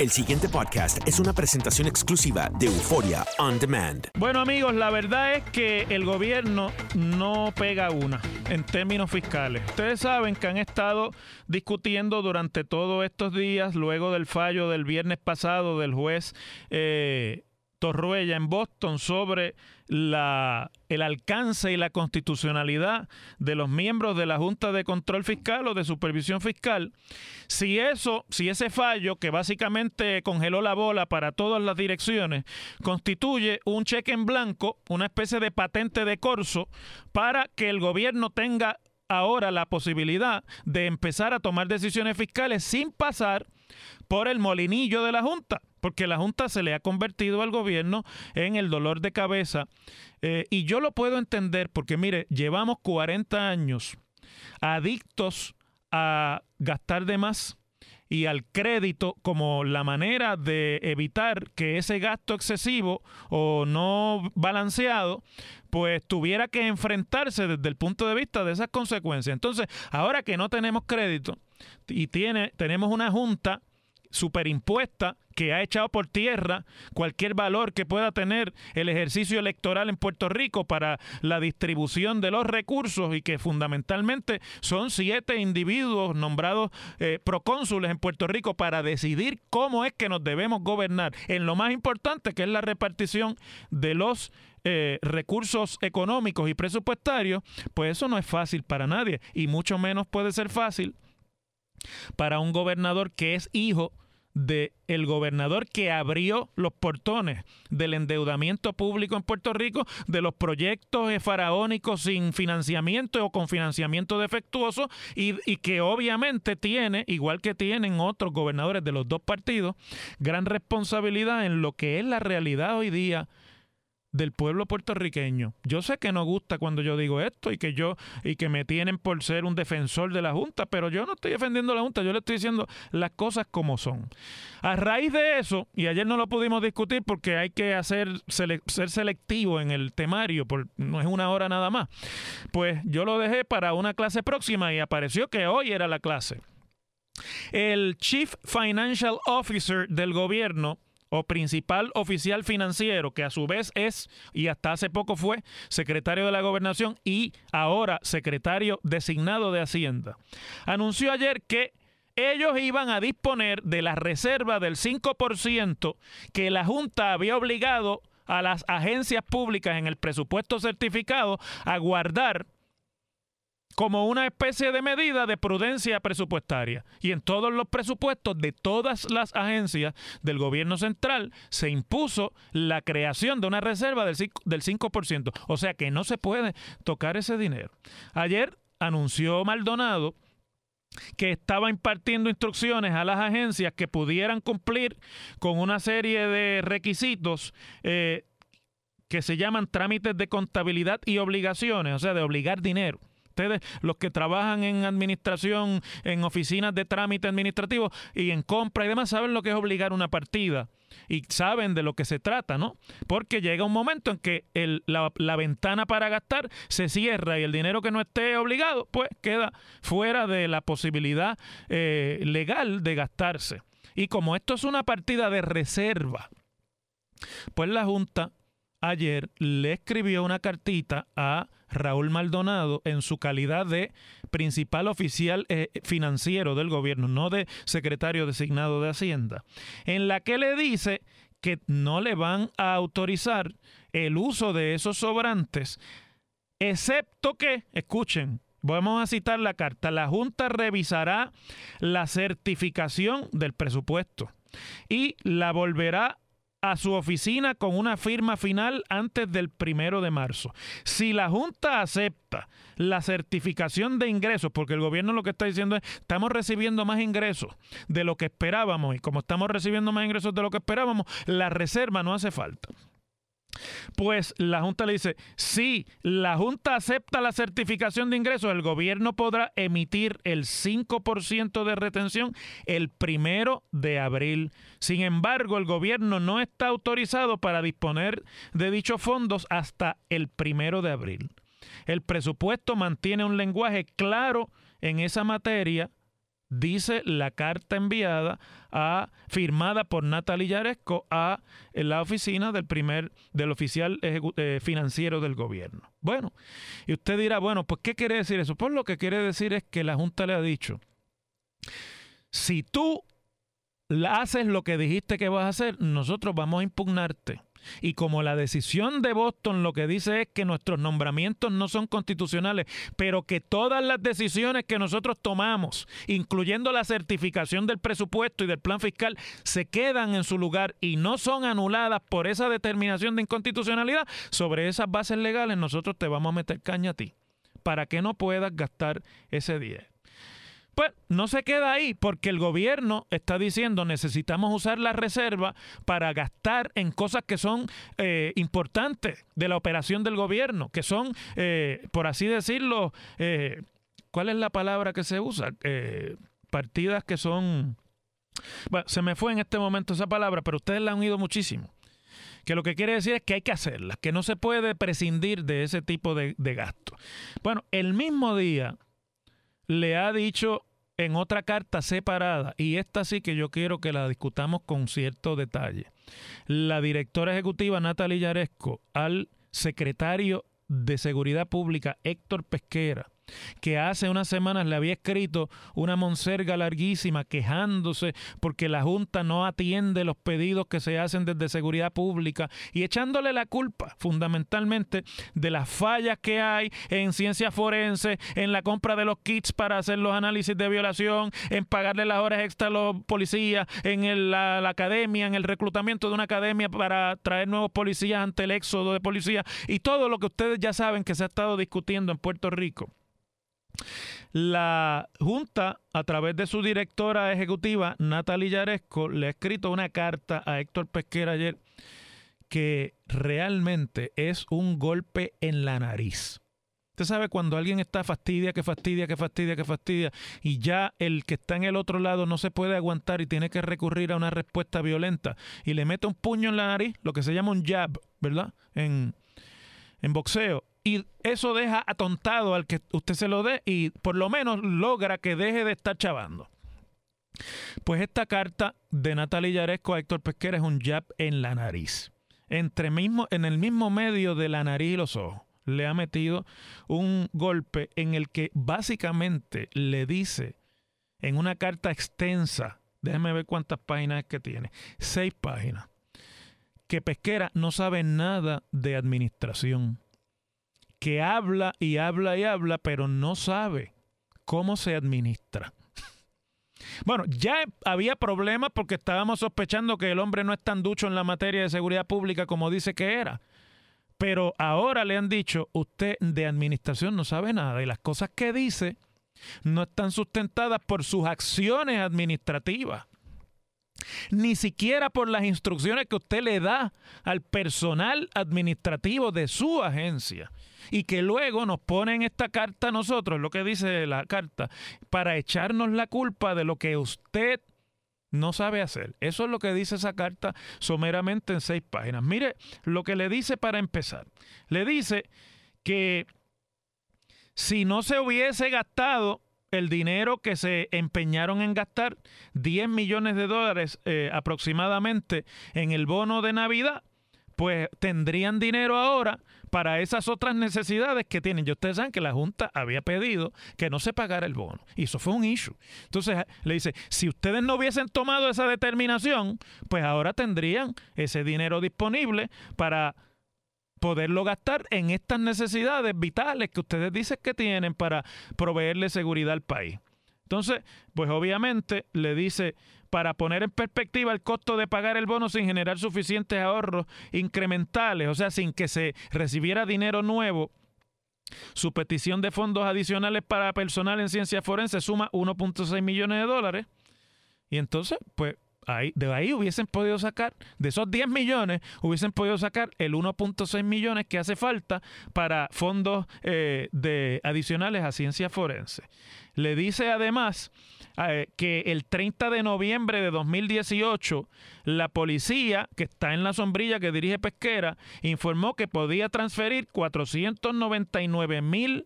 El siguiente podcast es una presentación exclusiva de Euforia On Demand. Bueno amigos, la verdad es que el gobierno no pega una en términos fiscales. Ustedes saben que han estado discutiendo durante todos estos días, luego del fallo del viernes pasado del juez eh, Torruella en Boston sobre la, el alcance y la constitucionalidad de los miembros de la Junta de Control Fiscal o de Supervisión Fiscal. Si eso, si ese fallo que básicamente congeló la bola para todas las direcciones, constituye un cheque en blanco, una especie de patente de corso para que el gobierno tenga ahora la posibilidad de empezar a tomar decisiones fiscales sin pasar por el molinillo de la Junta, porque la Junta se le ha convertido al gobierno en el dolor de cabeza. Eh, y yo lo puedo entender porque, mire, llevamos 40 años adictos a gastar de más y al crédito como la manera de evitar que ese gasto excesivo o no balanceado pues tuviera que enfrentarse desde el punto de vista de esas consecuencias. Entonces, ahora que no tenemos crédito y tiene, tenemos una junta superimpuesta que ha echado por tierra cualquier valor que pueda tener el ejercicio electoral en Puerto Rico para la distribución de los recursos y que fundamentalmente son siete individuos nombrados eh, procónsules en Puerto Rico para decidir cómo es que nos debemos gobernar en lo más importante que es la repartición de los eh, recursos económicos y presupuestarios, pues eso no es fácil para nadie y mucho menos puede ser fácil para un gobernador que es hijo de el gobernador que abrió los portones del endeudamiento público en Puerto Rico, de los proyectos faraónicos sin financiamiento o con financiamiento defectuoso y, y que obviamente tiene, igual que tienen otros gobernadores de los dos partidos, gran responsabilidad en lo que es la realidad hoy día del pueblo puertorriqueño. Yo sé que no gusta cuando yo digo esto y que yo y que me tienen por ser un defensor de la Junta, pero yo no estoy defendiendo la Junta, yo le estoy diciendo las cosas como son. A raíz de eso, y ayer no lo pudimos discutir porque hay que hacer ser selectivo en el temario, por, no es una hora nada más. Pues yo lo dejé para una clase próxima y apareció que hoy era la clase. El Chief Financial Officer del gobierno o principal oficial financiero, que a su vez es, y hasta hace poco fue, secretario de la gobernación y ahora secretario designado de Hacienda, anunció ayer que ellos iban a disponer de la reserva del 5% que la Junta había obligado a las agencias públicas en el presupuesto certificado a guardar como una especie de medida de prudencia presupuestaria. Y en todos los presupuestos de todas las agencias del gobierno central se impuso la creación de una reserva del 5%, del 5%. O sea que no se puede tocar ese dinero. Ayer anunció Maldonado que estaba impartiendo instrucciones a las agencias que pudieran cumplir con una serie de requisitos eh, que se llaman trámites de contabilidad y obligaciones, o sea, de obligar dinero. Ustedes, los que trabajan en administración, en oficinas de trámite administrativo y en compra y demás, saben lo que es obligar una partida y saben de lo que se trata, ¿no? Porque llega un momento en que la, ventana para gastar se cierra y el dinero que no esté obligado, pues queda fuera de la posibilidad eh, legal de gastarse. Y como esto es una partida de reserva, pues la Junta ayer le escribió una cartita a Raúl Maldonado en su calidad de principal oficial eh, financiero del gobierno, no de secretario designado de Hacienda, en la que le dice que no le van a autorizar el uso de esos sobrantes, excepto que, escuchen, Vamos a citar la carta. La Junta revisará la certificación del presupuesto y la volverá a su oficina con una firma final antes del primero de marzo. Si la Junta acepta la certificación de ingresos, porque el gobierno lo que está diciendo es, estamos recibiendo más ingresos de lo que esperábamos y como estamos recibiendo más ingresos de lo que esperábamos, la reserva no hace falta. Pues la Junta le dice, si la Junta acepta la certificación de ingresos, el gobierno podrá emitir el 5% de retención el primero de abril. Sin embargo, el gobierno no está autorizado para disponer de dichos fondos hasta el primero de abril. El presupuesto mantiene un lenguaje claro en esa materia dice la carta enviada a firmada por Natalie Yaresco a la oficina del primer del oficial eh, financiero del gobierno. Bueno, y usted dirá, bueno, pues ¿qué quiere decir eso? Pues lo que quiere decir es que la Junta le ha dicho, si tú haces lo que dijiste que vas a hacer, nosotros vamos a impugnarte. Y como la decisión de Boston lo que dice es que nuestros nombramientos no son constitucionales, pero que todas las decisiones que nosotros tomamos, incluyendo la certificación del presupuesto y del plan fiscal, se quedan en su lugar y no son anuladas por esa determinación de inconstitucionalidad, sobre esas bases legales nosotros te vamos a meter caña a ti para que no puedas gastar ese 10. Pues no se queda ahí porque el gobierno está diciendo necesitamos usar la reserva para gastar en cosas que son eh, importantes de la operación del gobierno, que son, eh, por así decirlo, eh, ¿cuál es la palabra que se usa? partidas que son... Bueno, se me fue en este momento esa palabra, pero ustedes la han oído muchísimo que lo que quiere decir es que hay que hacerlas, que no se puede prescindir de ese tipo de, de gasto. Bueno, el mismo día le ha dicho en otra carta separada, y esta sí que yo quiero que la discutamos con cierto detalle, la directora ejecutiva Natalia Yaresco al secretario de Seguridad Pública Héctor Pesquera que hace unas semanas le había escrito una monserga larguísima quejándose porque la Junta no atiende los pedidos que se hacen desde seguridad pública y echándole la culpa fundamentalmente de las fallas que hay en ciencia forense, en la compra de los kits para hacer los análisis de violación, en pagarle las horas extra a los policías, en la, la academia, en el reclutamiento de una academia para traer nuevos policías ante el éxodo de policías y todo lo que ustedes ya saben que se ha estado discutiendo en Puerto Rico. La Junta, a través de su directora ejecutiva, Natalia Yaresco, le ha escrito una carta a Héctor Pesquera ayer que realmente es un golpe en la nariz. Usted sabe cuando alguien está fastidia, que fastidia, que fastidia, que fastidia, y ya el que está en el otro lado no se puede aguantar y tiene que recurrir a una respuesta violenta y le mete un puño en la nariz, lo que se llama un jab, ¿verdad? En, en boxeo y eso deja atontado al que usted se lo dé y por lo menos logra que deje de estar chavando. Pues esta carta de Natalia Yaresco a Héctor Pesquera es un jab en la nariz. Entre mismo, en el mismo medio de la nariz y los ojos le ha metido un golpe en el que básicamente le dice en una carta extensa, déjeme ver cuántas páginas es que tiene, seis páginas, que Pesquera no sabe nada de administración que habla y habla y habla, pero no sabe cómo se administra. Bueno, ya había problemas porque estábamos sospechando que el hombre no es tan ducho en la materia de seguridad pública como dice que era. Pero ahora le han dicho, usted de administración no sabe nada y las cosas que dice no están sustentadas por sus acciones administrativas ni siquiera por las instrucciones que usted le da al personal administrativo de su agencia y que luego nos ponen esta carta a nosotros, lo que dice la carta, para echarnos la culpa de lo que usted no sabe hacer. Eso es lo que dice esa carta someramente en seis páginas. Mire lo que le dice para empezar. Le dice que si no se hubiese gastado el dinero que se empeñaron en gastar, 10 millones de dólares eh, aproximadamente en el bono de Navidad, pues tendrían dinero ahora para esas otras necesidades que tienen. Y ustedes saben que la Junta había pedido que no se pagara el bono. Y eso fue un issue. Entonces le dice, si ustedes no hubiesen tomado esa determinación, pues ahora tendrían ese dinero disponible para poderlo gastar en estas necesidades vitales que ustedes dicen que tienen para proveerle seguridad al país. Entonces, pues obviamente le dice, para poner en perspectiva el costo de pagar el bono sin generar suficientes ahorros incrementales, o sea, sin que se recibiera dinero nuevo, su petición de fondos adicionales para personal en ciencia forense suma 1.6 millones de dólares. Y entonces, pues de ahí hubiesen podido sacar, de esos 10 millones, hubiesen podido sacar el 1.6 millones que hace falta para fondos eh, de, adicionales a ciencia forense. Le dice además eh, que el 30 de noviembre de 2018, la policía, que está en la sombrilla que dirige Pesquera, informó que podía transferir 499 mil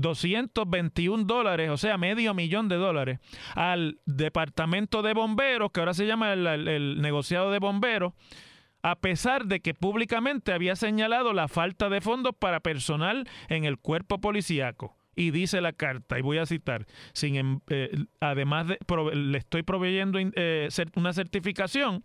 221 dólares, o sea, medio millón de dólares, al departamento de bomberos, que ahora se llama el, negociado de bomberos, a pesar de que públicamente había señalado la falta de fondos para personal en el cuerpo policíaco. Y dice la carta, y voy a citar, sin, em, eh, además de, le estoy proveyendo eh, una certificación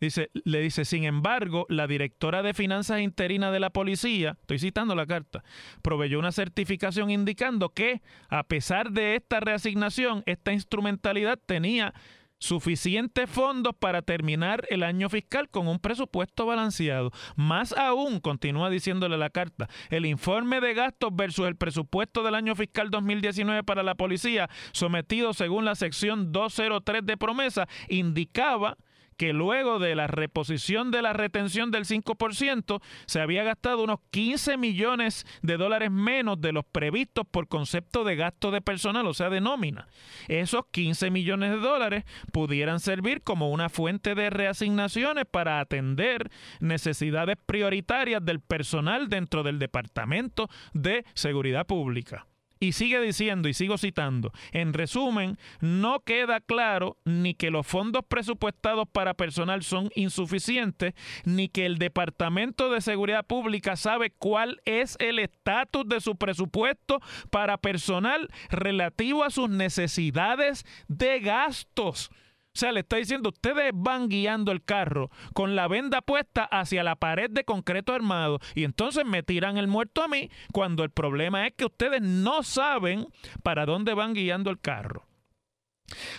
Dice, le dice, sin embargo, la directora de finanzas interina de la policía, estoy citando la carta, proveyó una certificación indicando que, a pesar de esta reasignación, esta instrumentalidad tenía suficientes fondos para terminar el año fiscal con un presupuesto balanceado. Más aún, continúa diciéndole la carta, el informe de gastos versus el presupuesto del año fiscal 2019 para la policía, sometido según la sección 203 de promesa, indicaba que luego de la reposición de la retención del 5%, se había gastado unos 15 millones de dólares menos de los previstos por concepto de gasto de personal, o sea, de nómina. Esos 15 millones de dólares pudieran servir como una fuente de reasignaciones para atender necesidades prioritarias del personal dentro del Departamento de Seguridad Pública. Y sigue diciendo, y sigo citando, en resumen, no queda claro ni que los fondos presupuestados para personal son insuficientes, ni que el Departamento de Seguridad Pública sabe cuál es el estatus de su presupuesto para personal relativo a sus necesidades de gastos. O sea, le está diciendo, ustedes van guiando el carro con la venda puesta hacia la pared de concreto armado y entonces me tiran el muerto a mí cuando el problema es que ustedes no saben para dónde van guiando el carro.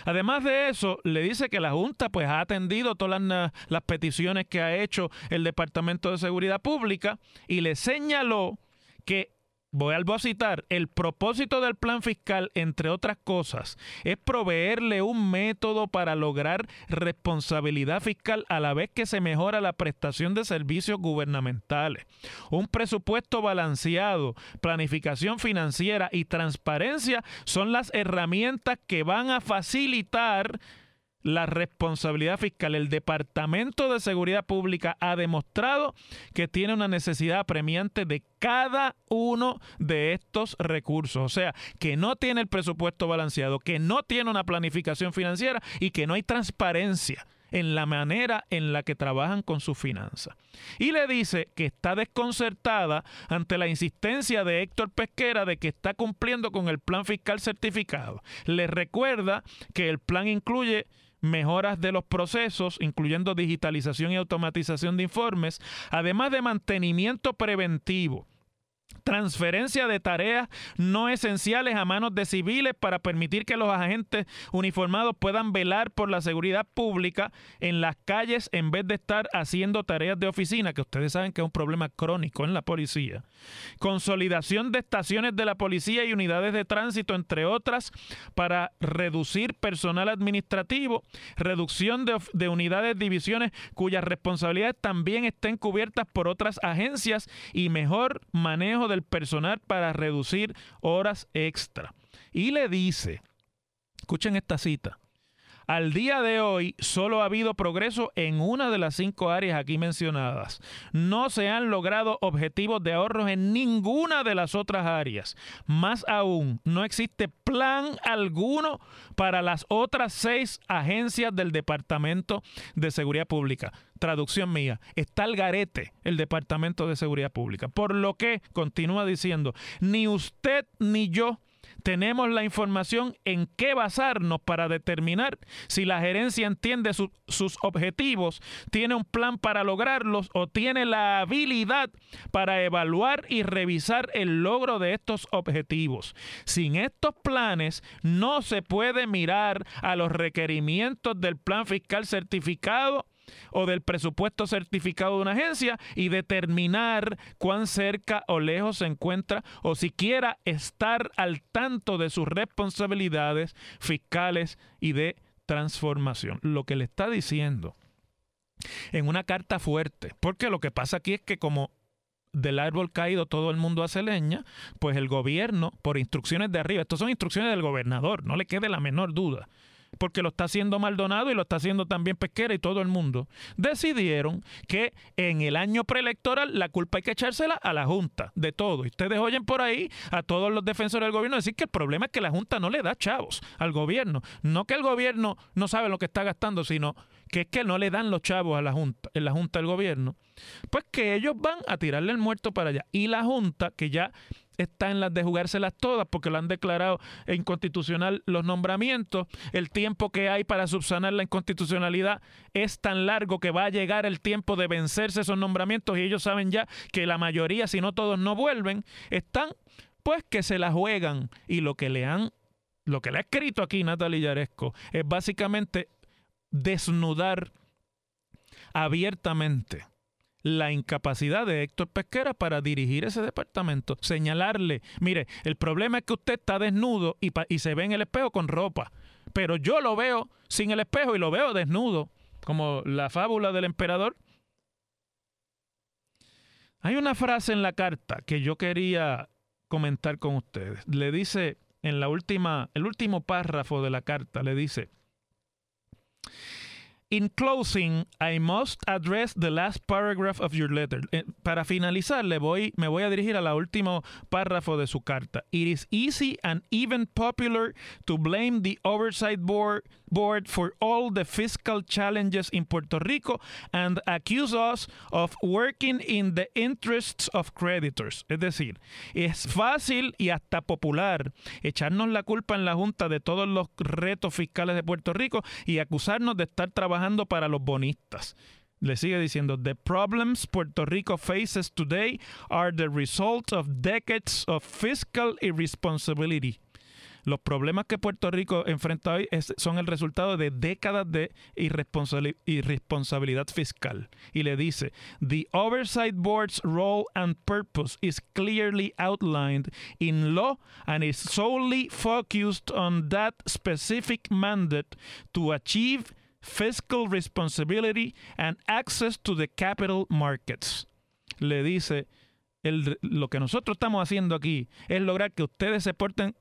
Además de eso, le dice que la Junta pues ha atendido todas las, las peticiones que ha hecho el Departamento de Seguridad Pública y le señaló que voy a citar, el propósito del plan fiscal, entre otras cosas, es proveerle un método para lograr responsabilidad fiscal a la vez que se mejora la prestación de servicios gubernamentales. Un presupuesto balanceado, planificación financiera y transparencia son las herramientas que van a facilitar la responsabilidad fiscal. El Departamento de Seguridad Pública ha demostrado que tiene una necesidad apremiante de cada uno de estos recursos. O sea, que no tiene el presupuesto balanceado, que no tiene una planificación financiera y que no hay transparencia en la manera en la que trabajan con sus finanzas. Y le dice que está desconcertada ante la insistencia de Héctor Pesquera de que está cumpliendo con el plan fiscal certificado. Le recuerda que el plan incluye mejoras de los procesos, incluyendo digitalización y automatización de informes, además de mantenimiento preventivo transferencia de tareas no esenciales a manos de civiles para permitir que los agentes uniformados puedan velar por la seguridad pública en las calles en vez de estar haciendo tareas de oficina, que ustedes saben que es un problema crónico en la policía. Consolidación de estaciones de la policía y unidades de tránsito, entre otras, para reducir personal administrativo, reducción de, de unidades, divisiones cuyas responsabilidades también estén cubiertas por otras agencias y mejor manejo personal para reducir horas extra. Y le dice, escuchen esta cita, al día de hoy solo ha habido progreso en una de las cinco áreas aquí mencionadas. No se han logrado objetivos de ahorros en ninguna de las otras áreas. Más aún, no existe plan alguno para las otras seis agencias del Departamento de Seguridad Pública. Traducción mía, está el garete el Departamento de Seguridad Pública. Por lo que, continúa diciendo, ni usted ni yo tenemos la información en qué basarnos para determinar si la gerencia entiende sus objetivos, tiene un plan para lograrlos o tiene la habilidad para evaluar y revisar el logro de estos objetivos. Sin estos planes no se puede mirar a los requerimientos del plan fiscal certificado o del presupuesto certificado de una agencia y determinar cuán cerca o lejos se encuentra o siquiera estar al tanto de sus responsabilidades fiscales y de transformación. Lo que le está diciendo en una carta fuerte, porque lo que pasa aquí es que como del árbol caído todo el mundo hace leña, pues el gobierno, por instrucciones de arriba, estas son instrucciones del gobernador, no le quede la menor duda, porque lo está haciendo Maldonado y lo está haciendo también Pesquera y todo el mundo, decidieron que en el año preelectoral la culpa hay que echársela a la Junta de todo. Y ustedes oyen por ahí a todos los defensores del gobierno decir que el problema es que la Junta no le da chavos al gobierno. No que el gobierno no sabe lo que está gastando, sino que es que no le dan los chavos a la Junta, en la Junta del gobierno. Pues que ellos van a tirarle el muerto para allá. Y la Junta, que ya está en las de jugárselas todas porque lo han declarado inconstitucional los nombramientos. El tiempo que hay para subsanar la inconstitucionalidad es tan largo que va a llegar el tiempo de vencerse esos nombramientos y ellos saben ya que la mayoría, si no todos no vuelven, están pues que se la juegan y lo que le han lo que le ha escrito aquí Natalia Yaresco es básicamente desnudar abiertamente la incapacidad de Héctor Pesquera para dirigir ese departamento. Señalarle, mire, el problema es que usted está desnudo y, y se ve en el espejo con ropa, pero yo lo veo sin el espejo y lo veo desnudo, como la fábula del emperador. Hay una frase en la carta que yo quería comentar con ustedes. Le dice en la última, el último párrafo de la carta, le dice, In closing, I must address the last paragraph of your letter. Eh, para finalizar, le voy, me voy a dirigir al último párrafo de su carta. It is easy and even popular to blame the Oversight Board, board for all the fiscal challenges in Puerto Rico and accuse us of working in the interests of creditors. Es decir, es fácil y hasta popular echarnos la culpa en la Junta de todos los retos fiscales de Puerto Rico y acusarnos de estar trabajando para los bonistas. Le sigue diciendo, the problems Puerto Rico faces today are the result of decades of fiscal irresponsibility. Los problemas que Puerto Rico enfrenta hoy son el resultado de décadas de irresponsabilidad fiscal. Y le dice, The Oversight Board's role and purpose is clearly outlined in law and is solely focused on that specific mandate to achieve fiscal responsibility and access to the capital markets. Le dice, el, lo que nosotros estamos haciendo aquí es lograr que ustedes se porten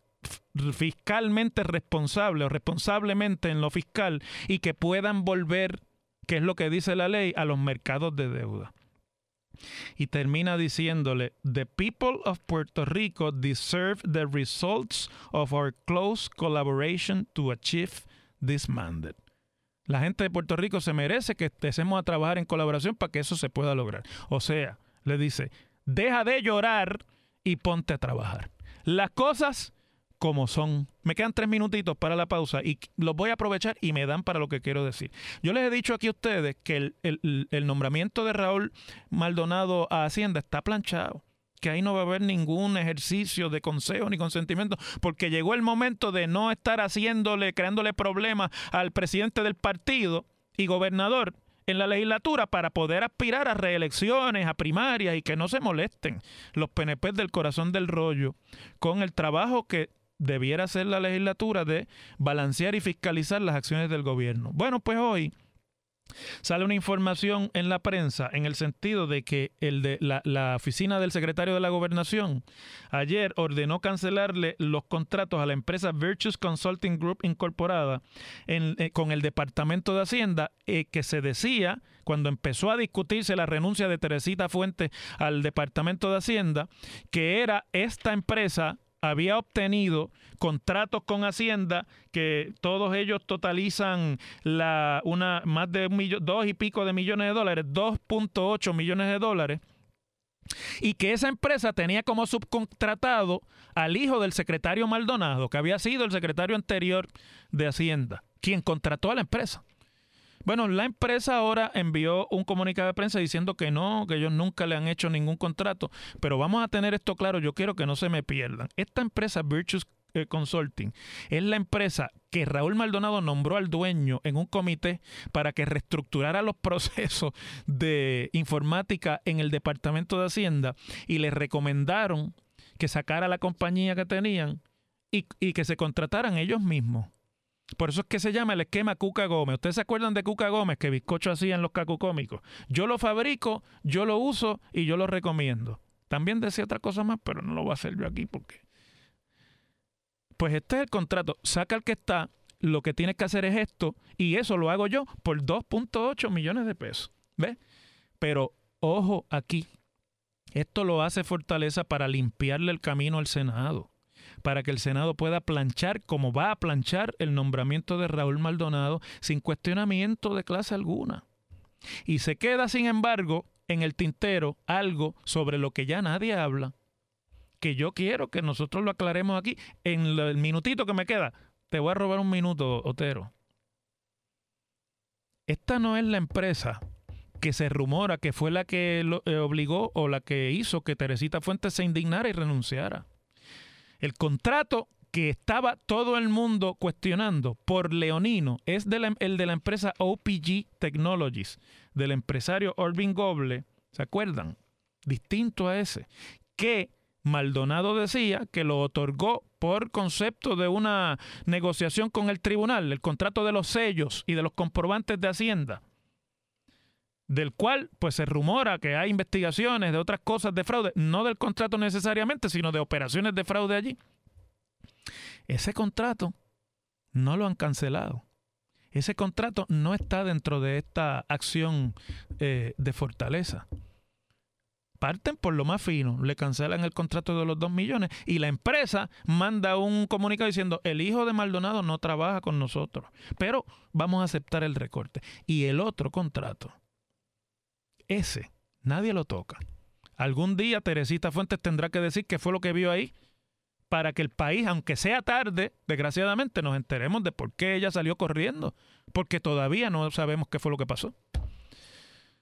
fiscalmente responsables o responsablemente en lo fiscal y que puedan volver, que es lo que dice la ley, a los mercados de deuda. Y termina diciéndole, The people of Puerto Rico deserve the results of our close collaboration to achieve this mandate. La gente de Puerto Rico se merece que empecemos a trabajar en colaboración para que eso se pueda lograr. O sea, le dice, deja de llorar y ponte a trabajar. Las cosas como son. Me quedan tres minutitos para la pausa y los voy a aprovechar y me dan para lo que quiero decir. Yo les he dicho aquí a ustedes que el, el nombramiento de Raúl Maldonado a Hacienda está planchado. Que ahí no va a haber ningún ejercicio de consejo ni consentimiento, porque llegó el momento de no estar haciéndole, creándole problemas al presidente del partido y gobernador en la legislatura para poder aspirar a reelecciones, a primarias y que no se molesten los PNP del corazón del rollo con el trabajo que debiera hacer la legislatura de balancear y fiscalizar las acciones del gobierno. Bueno, pues hoy Sale una información en la prensa en el sentido de que el de la, oficina del secretario de la gobernación ayer ordenó cancelarle los contratos a la empresa Virtuous Consulting Group Incorporada eh, con el Departamento de Hacienda eh, que se decía cuando empezó a discutirse la renuncia de Teresita Fuentes al Departamento de Hacienda que era esta empresa había obtenido contratos con Hacienda que todos ellos totalizan una, más de dos y pico de millones de dólares, 2.8 millones de dólares, y que esa empresa tenía como subcontratado al hijo del secretario Maldonado, que había sido el secretario anterior de Hacienda, quien contrató a la empresa. Bueno, la empresa ahora envió un comunicado de prensa diciendo que no, que ellos nunca le han hecho ningún contrato, pero vamos a tener esto claro, yo quiero que no se me pierdan. Esta empresa Virtuous eh, Consulting es la empresa que Raúl Maldonado nombró al dueño en un comité para que reestructurara los procesos de informática en el Departamento de Hacienda y le recomendaron que sacara la compañía que tenían y, y que se contrataran ellos mismos. Por eso es que se llama el esquema Cuca Gómez. ¿Ustedes se acuerdan de Cuca Gómez que bizcocho hacía en los cacucómicos? Yo lo fabrico, yo lo uso y yo lo recomiendo. También decía otra cosa más, pero no lo voy a hacer yo aquí porque. Pues este es el contrato. Saca el que está, lo que tienes que hacer es esto, y eso lo hago yo por 2.8 millones de pesos. ¿Ves? Pero ojo aquí. Esto lo hace Fortaleza para limpiarle el camino al Senado para que el Senado pueda planchar como va a planchar el nombramiento de Raúl Maldonado sin cuestionamiento de clase alguna. Y se queda, sin embargo, en el tintero algo sobre lo que ya nadie habla, que yo quiero que nosotros lo aclaremos aquí. En el minutito que me queda, te voy a robar un minuto, Otero. Esta no es la empresa que se rumora que fue la que eh, obligó o la que hizo que Teresita Fuentes se indignara y renunciara. El contrato que estaba todo el mundo cuestionando por Leonino es el de la empresa OPG Technologies, del empresario Orvin Goble, ¿se acuerdan? Distinto a ese, que Maldonado decía que lo otorgó por concepto de una negociación con el tribunal, el contrato de los sellos y de los comprobantes de Hacienda, del cual pues se rumora que hay investigaciones de otras cosas de fraude, no del contrato necesariamente, sino de operaciones de fraude allí. Ese contrato no lo han cancelado. Ese contrato no está dentro de esta acción eh, de fortaleza. Parten por lo más fino, le cancelan el contrato de los dos millones y la empresa manda un comunicado diciendo el hijo de Maldonado no trabaja con nosotros, pero vamos a aceptar el recorte. Y el otro contrato, ese, nadie lo toca. Algún día Teresita Fuentes tendrá que decir qué fue lo que vio ahí para que el país, aunque sea tarde, desgraciadamente, nos enteremos de por qué ella salió corriendo, porque todavía no sabemos qué fue lo que pasó.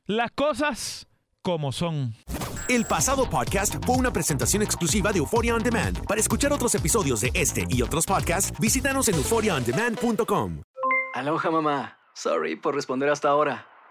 Las cosas como son. El pasado podcast fue una presentación exclusiva de Euphoria On Demand. Para escuchar otros episodios de este y otros podcasts, visítanos en euphoriaondemand.com. Aloha mamá. Sorry por responder hasta ahora.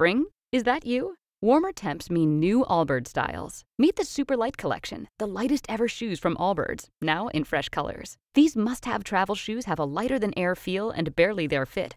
Spring? Is that you? Warmer temps mean new Allbirds styles. Meet the Super Light Collection, the lightest ever shoes from Allbirds, now in fresh colors. These must have travel shoes have a lighter than air feel and barely their fit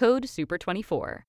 Code SUPER24.